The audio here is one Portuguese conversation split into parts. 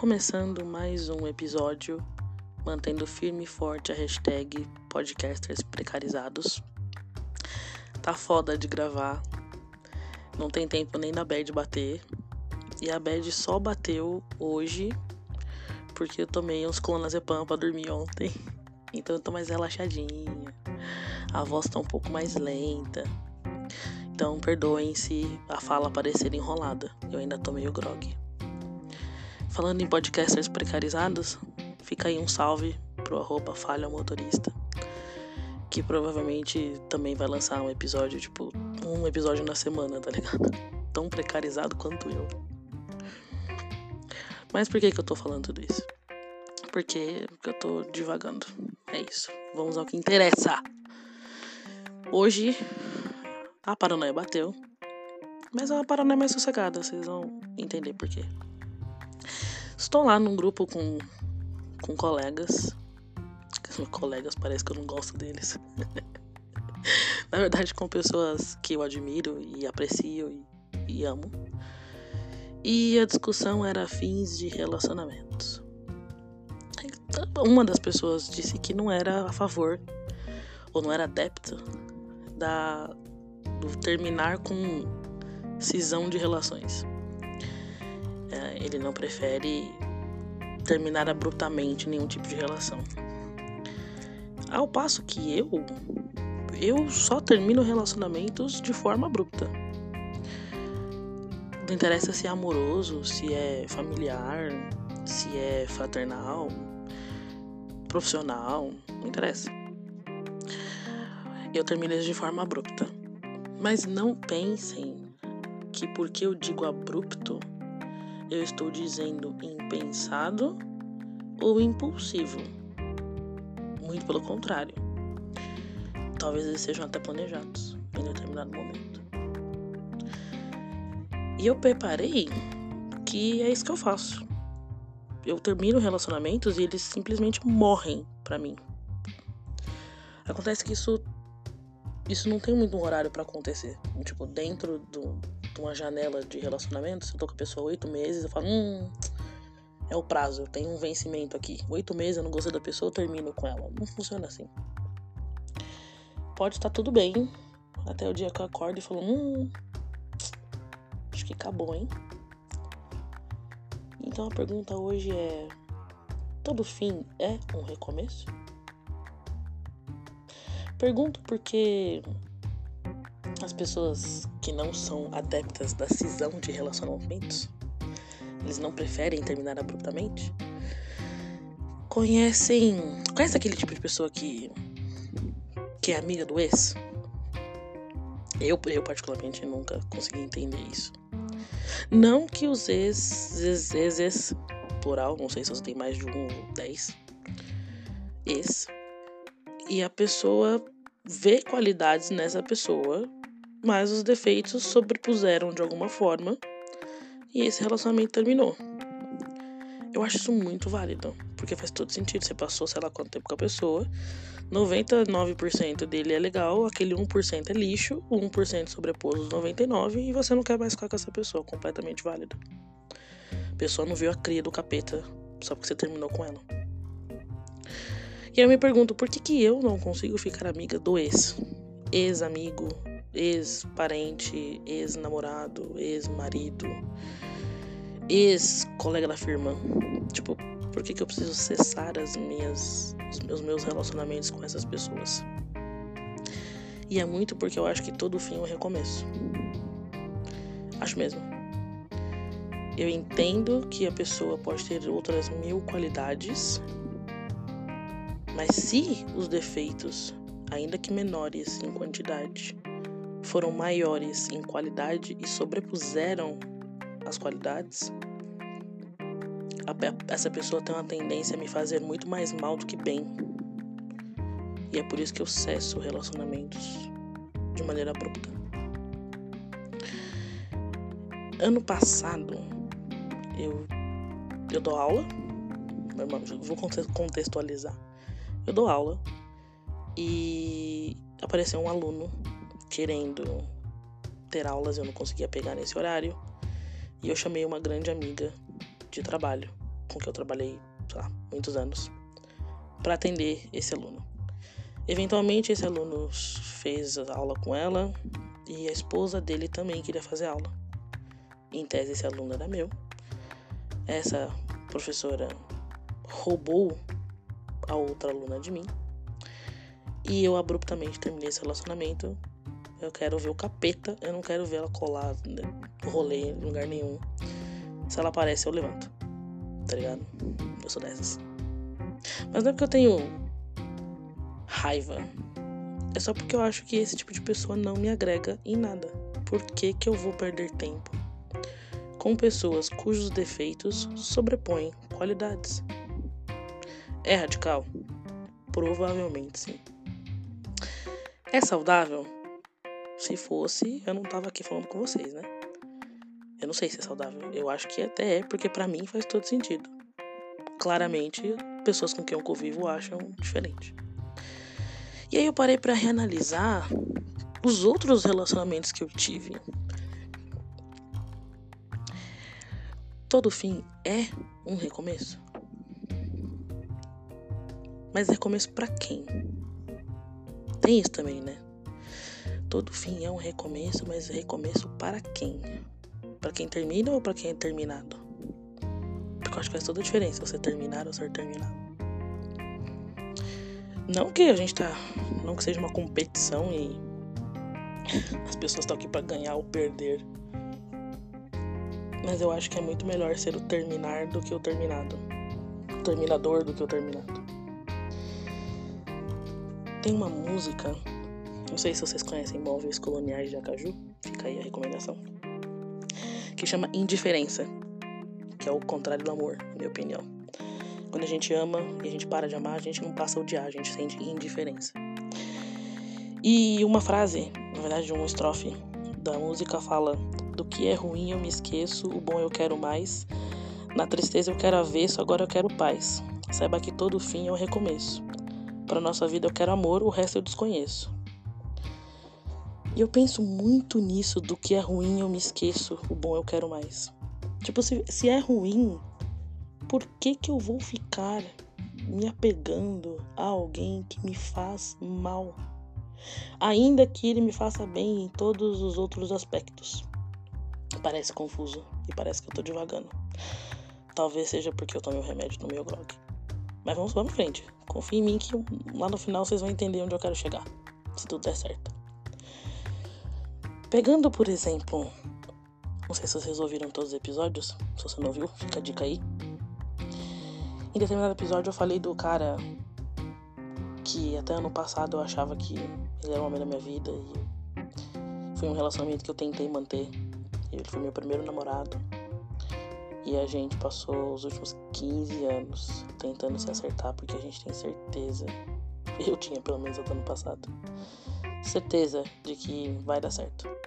Começando mais um episódio, mantendo firme e forte a hashtag podcasters precarizados. Tá foda de gravar, não tem tempo nem da bad bater. E a bad só bateu hoje, porque eu tomei uns clonazepam pra dormir ontem. Então eu tô mais relaxadinha. A voz tá um pouco mais lenta. Então perdoem se a fala parecer enrolada. Eu ainda tô meio grog. Falando em podcasters precarizados, fica aí um salve pro arroba falha motorista. Que provavelmente também vai lançar um episódio, tipo, um episódio na semana, tá ligado? Tão precarizado quanto eu. Mas por que que eu tô falando tudo isso? Porque eu tô divagando. É isso. Vamos ao que interessa. Hoje a paranoia bateu. Mas é uma paranoia mais sossegada, vocês vão entender por quê. Estou lá num grupo com, com colegas. Colegas, parece que eu não gosto deles. Na verdade, com pessoas que eu admiro e aprecio e, e amo. E a discussão era fins de relacionamentos. Uma das pessoas disse que não era a favor, ou não era adepta, da, do terminar com cisão de relações. É, ele não prefere terminar abruptamente nenhum tipo de relação. Ao passo que eu, eu só termino relacionamentos de forma abrupta. Não interessa se é amoroso, se é familiar, se é fraternal, profissional, não interessa. Eu termino de forma abrupta. Mas não pensem que porque eu digo abrupto, eu estou dizendo impensado ou impulsivo. Muito pelo contrário. Talvez eles sejam até planejados em determinado momento. E eu preparei que é isso que eu faço. Eu termino relacionamentos e eles simplesmente morrem para mim. Acontece que isso isso não tem muito um horário para acontecer. Tipo, dentro do, uma janela de relacionamento, se eu tô com a pessoa oito meses, eu falo, hum, é o prazo, tem um vencimento aqui. Oito meses eu não gostei da pessoa, eu termino com ela. Não funciona assim. Pode estar tudo bem, até o dia que eu acordo e falo, hum, acho que acabou, hein? Então a pergunta hoje é: todo fim é um recomeço? Pergunto porque as pessoas que não são adeptas da cisão de relacionamentos, eles não preferem terminar abruptamente, conhecem. Conhece aquele tipo de pessoa que. que é amiga do ex? Eu, eu particularmente nunca consegui entender isso. Não que os ex, ex, ex, ex plural, não sei se você tem mais de um ou dez, ex, e a pessoa vê qualidades nessa pessoa mas os defeitos sobrepuseram de alguma forma e esse relacionamento terminou. Eu acho isso muito válido, porque faz todo sentido. Você passou, sei lá quanto tempo com a pessoa, 99% dele é legal, aquele 1% é lixo, o 1% sobrepôs os 99% e você não quer mais ficar com essa pessoa, completamente válido. A pessoa não viu a cria do capeta só porque você terminou com ela. E eu me pergunto, por que, que eu não consigo ficar amiga do ex? Ex-amigo, ex-parente, ex-namorado, ex-marido, ex-colega da firma. Tipo, por que, que eu preciso cessar as minhas, os meus relacionamentos com essas pessoas? E é muito porque eu acho que todo fim é um recomeço. Acho mesmo. Eu entendo que a pessoa pode ter outras mil qualidades, mas se os defeitos, ainda que menores em quantidade, foram maiores em qualidade e sobrepuseram as qualidades, essa pessoa tem uma tendência a me fazer muito mais mal do que bem. E é por isso que eu cesso relacionamentos de maneira abrupta. Ano passado, eu, eu dou aula, vou contextualizar. Eu dou aula e apareceu um aluno querendo ter aulas, eu não conseguia pegar nesse horário. E eu chamei uma grande amiga de trabalho com que eu trabalhei, sei lá, muitos anos, para atender esse aluno. Eventualmente, esse aluno fez aula com ela e a esposa dele também queria fazer aula. Em tese, esse aluno era meu. Essa professora roubou a outra aluna de mim. E eu abruptamente terminei esse relacionamento. Eu quero ver o capeta, eu não quero ver ela colar no rolê em lugar nenhum. Se ela aparece, eu levanto. Tá ligado? Eu sou dessas. Mas não é porque eu tenho raiva. É só porque eu acho que esse tipo de pessoa não me agrega em nada. Por que, que eu vou perder tempo com pessoas cujos defeitos sobrepõem qualidades? É radical? Provavelmente sim. É saudável? Se fosse, eu não tava aqui falando com vocês, né? Eu não sei se é saudável. Eu acho que até é, porque para mim faz todo sentido. Claramente, pessoas com quem eu convivo acham diferente. E aí eu parei para reanalisar os outros relacionamentos que eu tive. Todo fim é um recomeço. Mas recomeço para quem? Tem isso também, né? Todo fim é um recomeço, mas recomeço para quem? Para quem termina ou para quem é terminado? Porque eu acho que faz toda a diferença você terminar ou ser terminado. Não que a gente tá. Não que seja uma competição e as pessoas estão aqui para ganhar ou perder. Mas eu acho que é muito melhor ser o terminar do que o terminado. O terminador do que o terminado. Tem uma música, sei se vocês conhecem Móveis Coloniais de Acaju, fica aí a recomendação, que chama Indiferença, que é o contrário do amor, na minha opinião. Quando a gente ama e a gente para de amar, a gente não passa a odiar, a gente sente indiferença. E uma frase, na verdade, uma estrofe da música fala: Do que é ruim eu me esqueço, o bom eu quero mais. Na tristeza eu quero avesso, agora eu quero paz. Saiba que todo fim é um recomeço. Para nossa vida eu quero amor, o resto eu desconheço. E eu penso muito nisso, do que é ruim eu me esqueço, o bom eu quero mais. Tipo, se, se é ruim, por que, que eu vou ficar me apegando a alguém que me faz mal? Ainda que ele me faça bem em todos os outros aspectos. Parece confuso e parece que eu tô devagando. Talvez seja porque eu tomei o remédio no meu grog. Mas vamos, vamos em frente. Confie em mim que lá no final vocês vão entender onde eu quero chegar. Se tudo der certo. Pegando, por exemplo, não sei se vocês ouviram todos os episódios. Se você não ouviu, fica a dica aí. Em determinado episódio eu falei do cara que até ano passado eu achava que ele era o homem da minha vida e foi um relacionamento que eu tentei manter. Ele foi meu primeiro namorado. E a gente passou os últimos 15 anos tentando se acertar porque a gente tem certeza, eu tinha pelo menos até ano passado, certeza de que vai dar certo.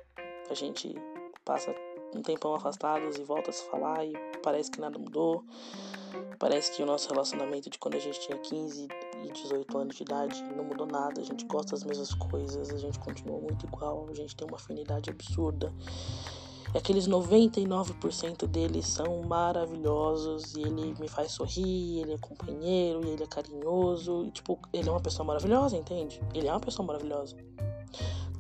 A gente passa um tempão afastados e volta a se falar e parece que nada mudou. Parece que o nosso relacionamento de quando a gente tinha 15 e 18 anos de idade não mudou nada. A gente gosta das mesmas coisas, a gente continua muito igual, a gente tem uma afinidade absurda. E aqueles 99% deles são maravilhosos e ele me faz sorrir, ele é companheiro, e ele é carinhoso. E, tipo, ele é uma pessoa maravilhosa, entende? Ele é uma pessoa maravilhosa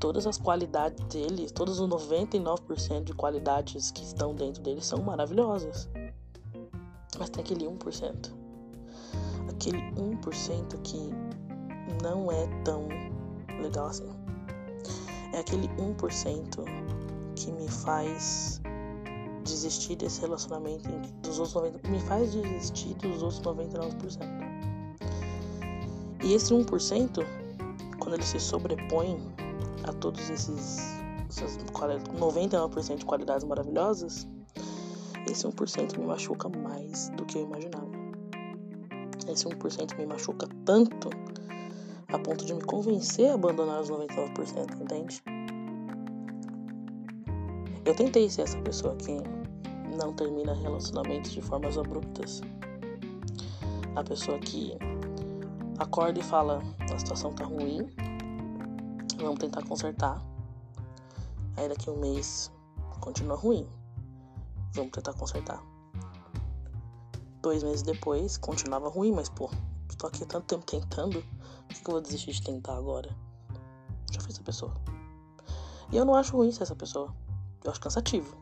todas as qualidades dele, todos os 99% de qualidades que estão dentro dele são maravilhosas. Mas tem aquele 1%. Aquele 1% que não é tão legal assim. É aquele 1% que me faz desistir desse relacionamento dos outros 90, me faz desistir dos outros 99%. E esse 1%, quando ele se sobrepõe a todos esses essas 99% de qualidades maravilhosas, esse 1% me machuca mais do que eu imaginava. Esse 1% me machuca tanto a ponto de me convencer a abandonar os 99%, entende? Eu tentei ser essa pessoa que não termina relacionamentos de formas abruptas. A pessoa que acorda e fala: a situação tá ruim, Vamos tentar consertar. Aí daqui um mês continua ruim. Vamos tentar consertar. Dois meses depois, continuava ruim, mas pô, tô aqui tanto tempo tentando, por que eu vou desistir de tentar agora? Já fui essa pessoa. E eu não acho ruim ser essa pessoa. Eu acho cansativo.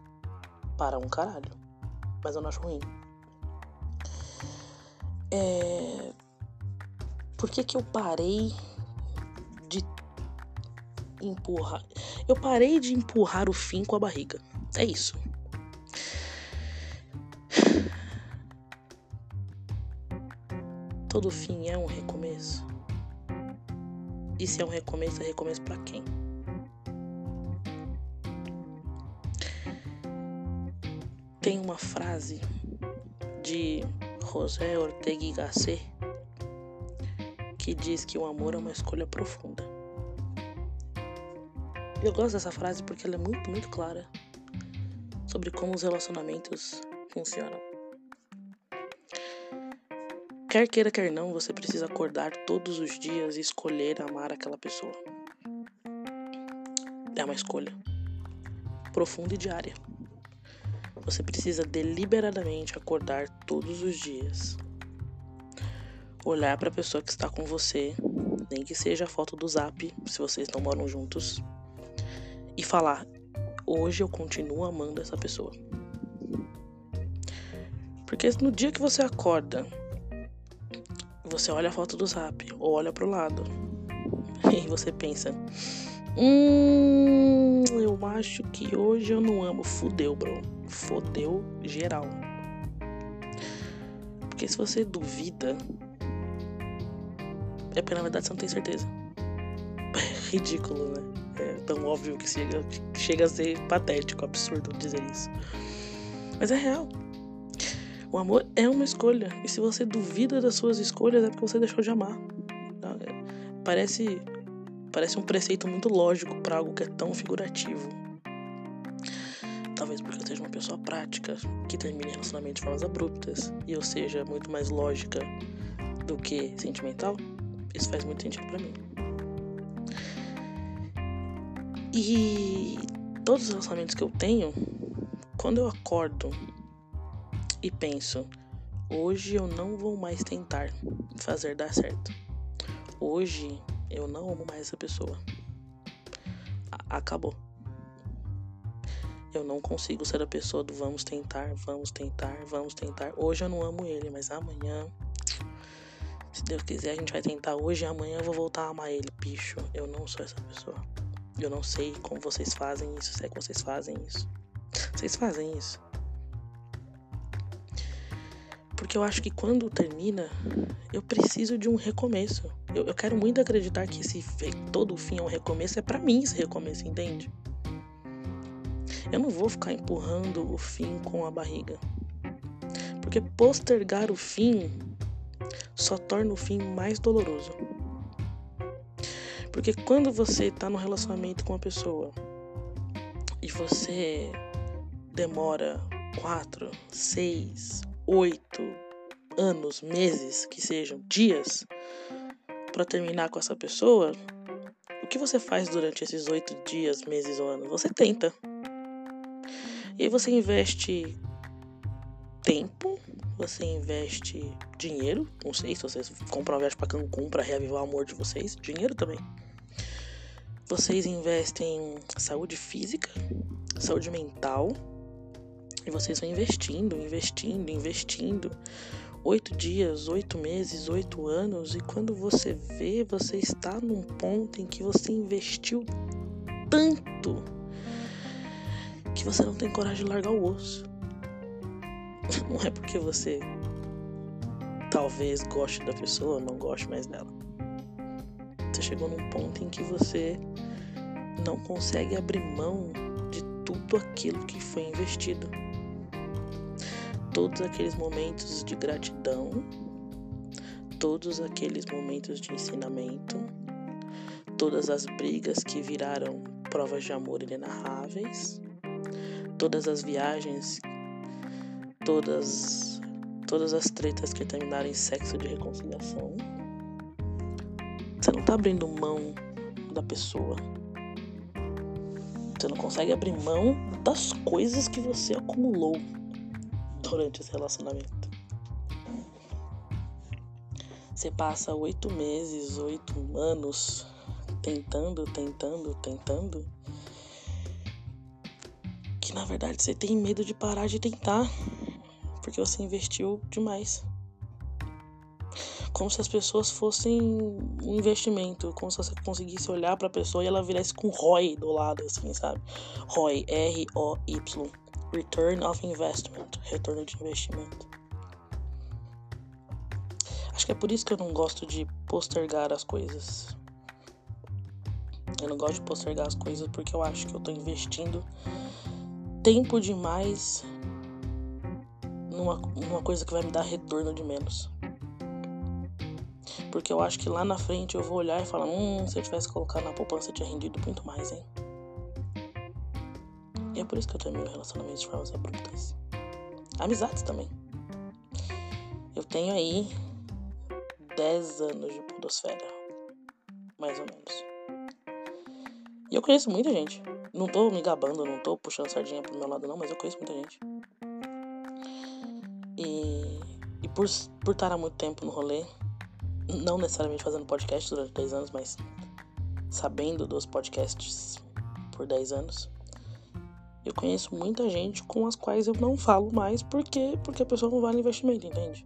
Para um caralho. Mas eu não acho ruim. É... Por que, que eu parei de empurrar? Eu parei de empurrar o fim com a barriga. É isso. Todo fim é um recomeço. E se é um recomeço, é recomeço para quem? Tem uma frase de José Ortega y Gasset que diz que o amor é uma escolha profunda. Eu gosto dessa frase porque ela é muito, muito clara sobre como os relacionamentos funcionam. Quer queira, quer não, você precisa acordar todos os dias e escolher amar aquela pessoa. É uma escolha profunda e diária. Você precisa deliberadamente acordar todos os dias. Olhar para a pessoa que está com você, nem que seja a foto do zap, se vocês não moram juntos, e falar: hoje eu continuo amando essa pessoa. Porque no dia que você acorda, você olha a foto do zap ou olha pro lado e você pensa: Hum, eu acho que hoje eu não amo. Fudeu, bro. Fodeu geral. Porque se você duvida, é porque na verdade você não tem certeza. Ridículo, né? É tão óbvio que chega, chega a ser patético, absurdo dizer isso. Mas é real. O amor é uma escolha. E se você duvida das suas escolhas, é porque você deixou de amar. Parece Parece um preceito muito lógico para algo que é tão figurativo. Talvez porque eu seja uma pessoa prática, que termine relacionamentos de formas abruptas, e eu seja muito mais lógica do que sentimental. Isso faz muito sentido para mim. E todos os relacionamentos que eu tenho, quando eu acordo e penso, hoje eu não vou mais tentar fazer dar certo. Hoje eu não amo mais essa pessoa. A acabou. Eu não consigo ser a pessoa do vamos tentar, vamos tentar, vamos tentar. Hoje eu não amo ele, mas amanhã, se Deus quiser, a gente vai tentar hoje e amanhã eu vou voltar a amar ele, bicho. Eu não sou essa pessoa. Eu não sei como vocês fazem isso, se é que vocês fazem isso. Vocês fazem isso. Porque eu acho que quando termina, eu preciso de um recomeço. Eu, eu quero muito acreditar que esse todo fim é um recomeço. É para mim esse recomeço, entende? Eu não vou ficar empurrando o fim com a barriga. Porque postergar o fim só torna o fim mais doloroso. Porque quando você tá no relacionamento com uma pessoa e você demora quatro, seis, oito anos, meses, que sejam dias, para terminar com essa pessoa, o que você faz durante esses oito dias, meses ou anos? Você tenta. E aí você investe tempo, você investe dinheiro, não sei se vocês compram uma viagem para Cancún para reavivar o amor de vocês, dinheiro também. Vocês investem saúde física, saúde mental, e vocês vão investindo, investindo, investindo. Oito dias, oito meses, oito anos, e quando você vê, você está num ponto em que você investiu tanto que você não tem coragem de largar o osso. Não é porque você talvez goste da pessoa, não goste mais dela. Você chegou num ponto em que você não consegue abrir mão de tudo aquilo que foi investido todos aqueles momentos de gratidão, todos aqueles momentos de ensinamento, todas as brigas que viraram provas de amor inenarráveis, todas as viagens, todas todas as tretas que terminaram em sexo de reconciliação. Você não tá abrindo mão da pessoa. Você não consegue abrir mão das coisas que você acumulou durante esse relacionamento. você passa oito meses, oito anos tentando, tentando, tentando, que na verdade você tem medo de parar de tentar, porque você investiu demais. Como se as pessoas fossem um investimento, como se você conseguisse olhar para a pessoa e ela virasse com ROI do lado, assim, sabe? ROI, R-O-Y, Return of Investment, retorno de investimento. Acho que é por isso que eu não gosto de postergar as coisas. Eu não gosto de postergar as coisas porque eu acho que eu tô investindo tempo demais numa, numa coisa que vai me dar retorno de menos. Porque eu acho que lá na frente eu vou olhar e falar: hum, se eu tivesse colocado na poupança, tinha rendido muito mais, hein? E é por isso que eu termino relacionamentos de formas abruptas. Amizades também. Eu tenho aí 10 anos de podosfera. Mais ou menos. E eu conheço muita gente. Não tô me gabando, não tô puxando sardinha pro meu lado não, mas eu conheço muita gente. E, e por, por estar há muito tempo no rolê, não necessariamente fazendo podcast durante 10 anos, mas sabendo dos podcasts por 10 anos, eu conheço muita gente com as quais eu não falo mais porque, porque a pessoa não vale investimento, entende?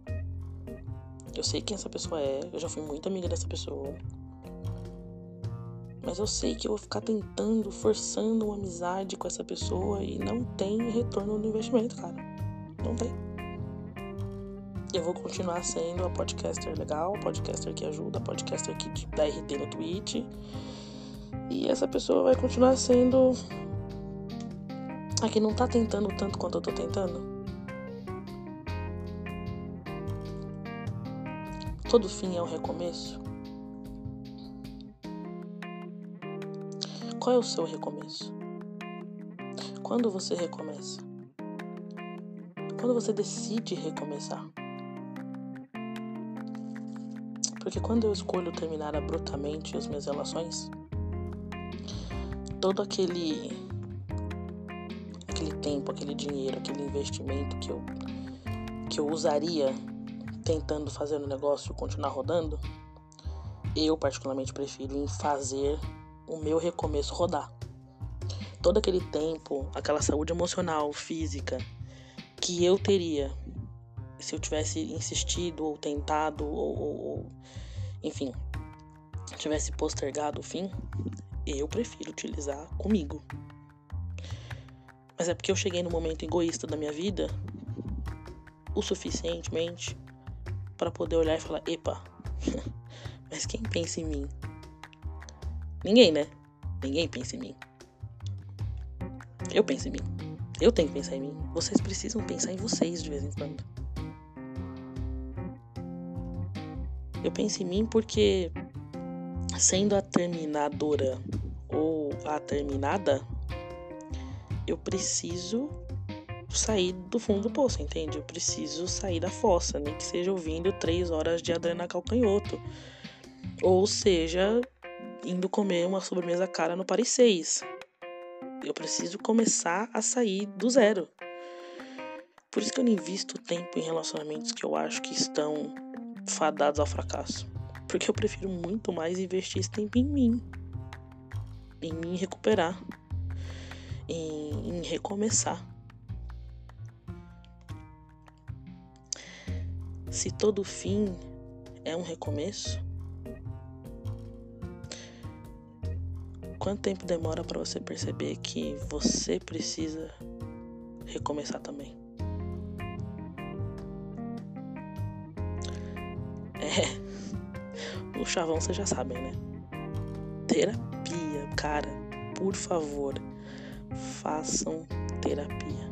Eu sei quem essa pessoa é, eu já fui muito amiga dessa pessoa. Mas eu sei que eu vou ficar tentando, forçando uma amizade com essa pessoa e não tem retorno no investimento, cara. Não tem. Eu vou continuar sendo a podcaster legal, a podcaster que ajuda, a podcaster que dá RT no Twitch. E essa pessoa vai continuar sendo a que não tá tentando tanto quanto eu tô tentando. Todo fim é um recomeço. Qual é o seu recomeço? Quando você recomeça? Quando você decide recomeçar? Porque quando eu escolho terminar abruptamente as minhas relações, todo aquele aquele tempo, aquele dinheiro, aquele investimento que eu que eu usaria tentando fazer o negócio continuar rodando, eu particularmente prefiro em fazer o meu recomeço rodar. Todo aquele tempo, aquela saúde emocional, física que eu teria se eu tivesse insistido ou tentado ou, ou, ou enfim, tivesse postergado o fim, eu prefiro utilizar comigo. Mas é porque eu cheguei no momento egoísta da minha vida o suficientemente para poder olhar e falar: epa, mas quem pensa em mim? Ninguém, né? Ninguém pensa em mim. Eu penso em mim. Eu tenho que pensar em mim. Vocês precisam pensar em vocês de vez em quando. Eu penso em mim porque, sendo a terminadora ou a terminada, eu preciso sair do fundo do poço, entende? Eu preciso sair da fossa, nem que seja ouvindo três horas de Adriana Calcanhoto. Ou seja, indo comer uma sobremesa cara no Paris 6. Eu preciso começar a sair do zero. Por isso que eu não invisto tempo em relacionamentos que eu acho que estão fadados ao fracasso. Porque eu prefiro muito mais investir esse tempo em mim. Em me recuperar. Em, em recomeçar. Se todo fim é um recomeço, quanto tempo demora para você perceber que você precisa recomeçar também? Chavão vocês já sabem, né? Terapia, cara, por favor, façam terapia.